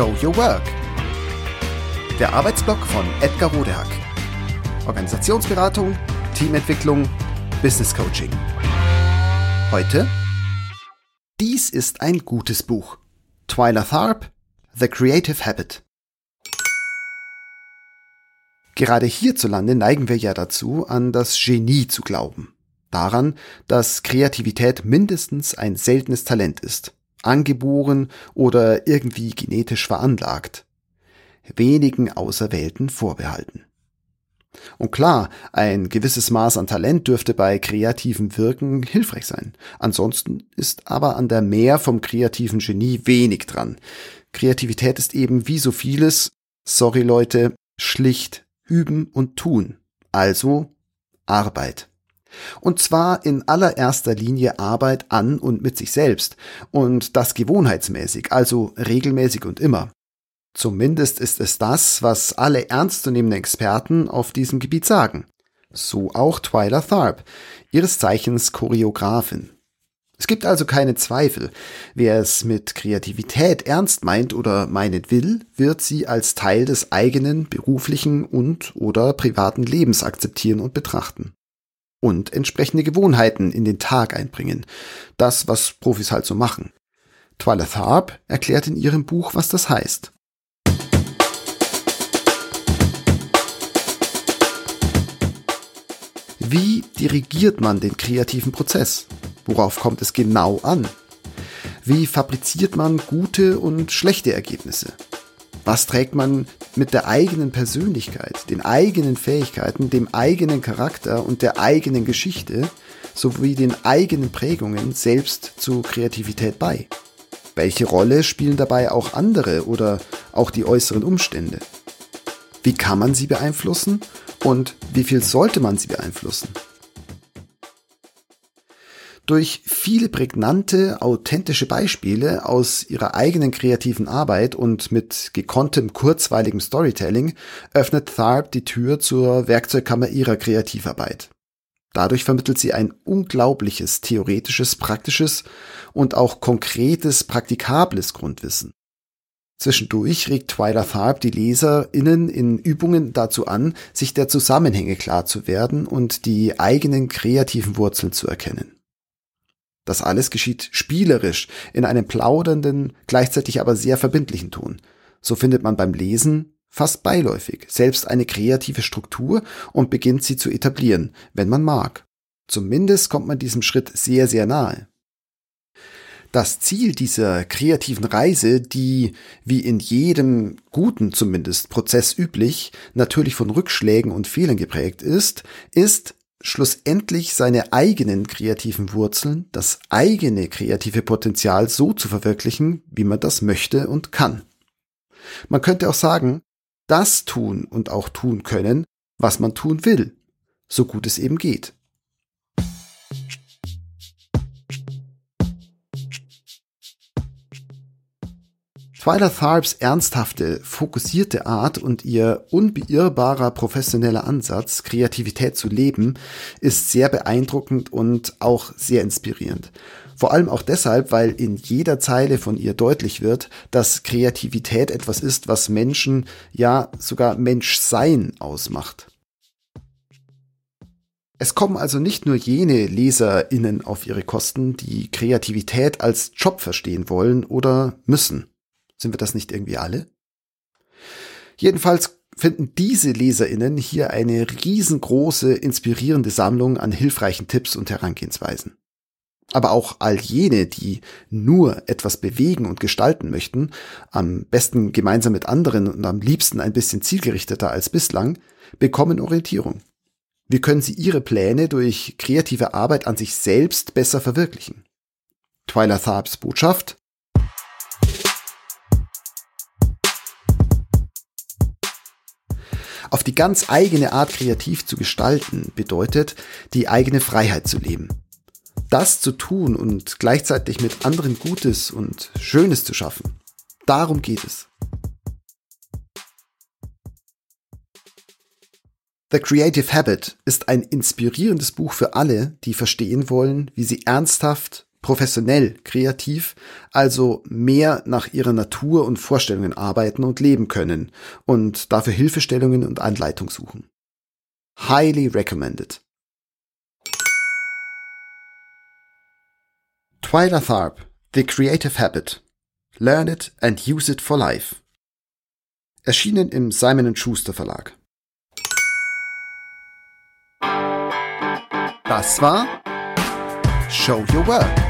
Show Your Work. Der Arbeitsblock von Edgar Rodehack. Organisationsberatung, Teamentwicklung, Business Coaching. Heute Dies ist ein gutes Buch. Twyla Tharp, The Creative Habit. Gerade hierzulande neigen wir ja dazu, an das Genie zu glauben. Daran, dass Kreativität mindestens ein seltenes Talent ist, angeboren oder irgendwie genetisch veranlagt, wenigen Auserwählten vorbehalten. Und klar, ein gewisses Maß an Talent dürfte bei kreativem Wirken hilfreich sein. Ansonsten ist aber an der Mehr vom kreativen Genie wenig dran. Kreativität ist eben wie so vieles, sorry Leute, schlicht üben und tun. Also Arbeit. Und zwar in allererster Linie Arbeit an und mit sich selbst. Und das gewohnheitsmäßig, also regelmäßig und immer. Zumindest ist es das, was alle ernstzunehmenden Experten auf diesem Gebiet sagen. So auch Twyla Tharp, ihres Zeichens Choreografin. Es gibt also keine Zweifel. Wer es mit Kreativität ernst meint oder meinen will, wird sie als Teil des eigenen beruflichen und oder privaten Lebens akzeptieren und betrachten. Und entsprechende Gewohnheiten in den Tag einbringen. Das, was Profis halt so machen. Twyla Tharp erklärt in ihrem Buch, was das heißt. Wie dirigiert man den kreativen Prozess? Worauf kommt es genau an? Wie fabriziert man gute und schlechte Ergebnisse? Was trägt man mit der eigenen Persönlichkeit, den eigenen Fähigkeiten, dem eigenen Charakter und der eigenen Geschichte sowie den eigenen Prägungen selbst zu Kreativität bei? Welche Rolle spielen dabei auch andere oder auch die äußeren Umstände? Wie kann man sie beeinflussen und wie viel sollte man sie beeinflussen? Durch viele prägnante, authentische Beispiele aus ihrer eigenen kreativen Arbeit und mit gekonntem, kurzweiligem Storytelling öffnet Tharp die Tür zur Werkzeugkammer ihrer Kreativarbeit. Dadurch vermittelt sie ein unglaubliches theoretisches, praktisches und auch konkretes, praktikables Grundwissen. Zwischendurch regt Twyla Tharp die LeserInnen in Übungen dazu an, sich der Zusammenhänge klar zu werden und die eigenen kreativen Wurzeln zu erkennen. Das alles geschieht spielerisch, in einem plaudernden, gleichzeitig aber sehr verbindlichen Ton. So findet man beim Lesen fast beiläufig selbst eine kreative Struktur und beginnt sie zu etablieren, wenn man mag. Zumindest kommt man diesem Schritt sehr, sehr nahe. Das Ziel dieser kreativen Reise, die, wie in jedem guten zumindest Prozess üblich, natürlich von Rückschlägen und Fehlern geprägt ist, ist schlussendlich seine eigenen kreativen Wurzeln, das eigene kreative Potenzial so zu verwirklichen, wie man das möchte und kann. Man könnte auch sagen, das tun und auch tun können, was man tun will, so gut es eben geht. Twyla Tharps ernsthafte, fokussierte Art und ihr unbeirrbarer professioneller Ansatz, Kreativität zu leben, ist sehr beeindruckend und auch sehr inspirierend. Vor allem auch deshalb, weil in jeder Zeile von ihr deutlich wird, dass Kreativität etwas ist, was Menschen, ja sogar Menschsein ausmacht. Es kommen also nicht nur jene LeserInnen auf ihre Kosten, die Kreativität als Job verstehen wollen oder müssen. Sind wir das nicht irgendwie alle? Jedenfalls finden diese LeserInnen hier eine riesengroße, inspirierende Sammlung an hilfreichen Tipps und Herangehensweisen. Aber auch all jene, die nur etwas bewegen und gestalten möchten, am besten gemeinsam mit anderen und am liebsten ein bisschen zielgerichteter als bislang, bekommen Orientierung. Wie können sie ihre Pläne durch kreative Arbeit an sich selbst besser verwirklichen? Twyla Tharps Botschaft Auf die ganz eigene Art kreativ zu gestalten bedeutet, die eigene Freiheit zu leben. Das zu tun und gleichzeitig mit anderen Gutes und Schönes zu schaffen. Darum geht es. The Creative Habit ist ein inspirierendes Buch für alle, die verstehen wollen, wie sie ernsthaft, professionell kreativ, also mehr nach ihrer Natur und Vorstellungen arbeiten und leben können und dafür Hilfestellungen und Anleitung suchen. Highly recommended. Twyla Tharp, The Creative Habit. Learn it and use it for life. Erschienen im Simon Schuster Verlag. Das war Show Your Work.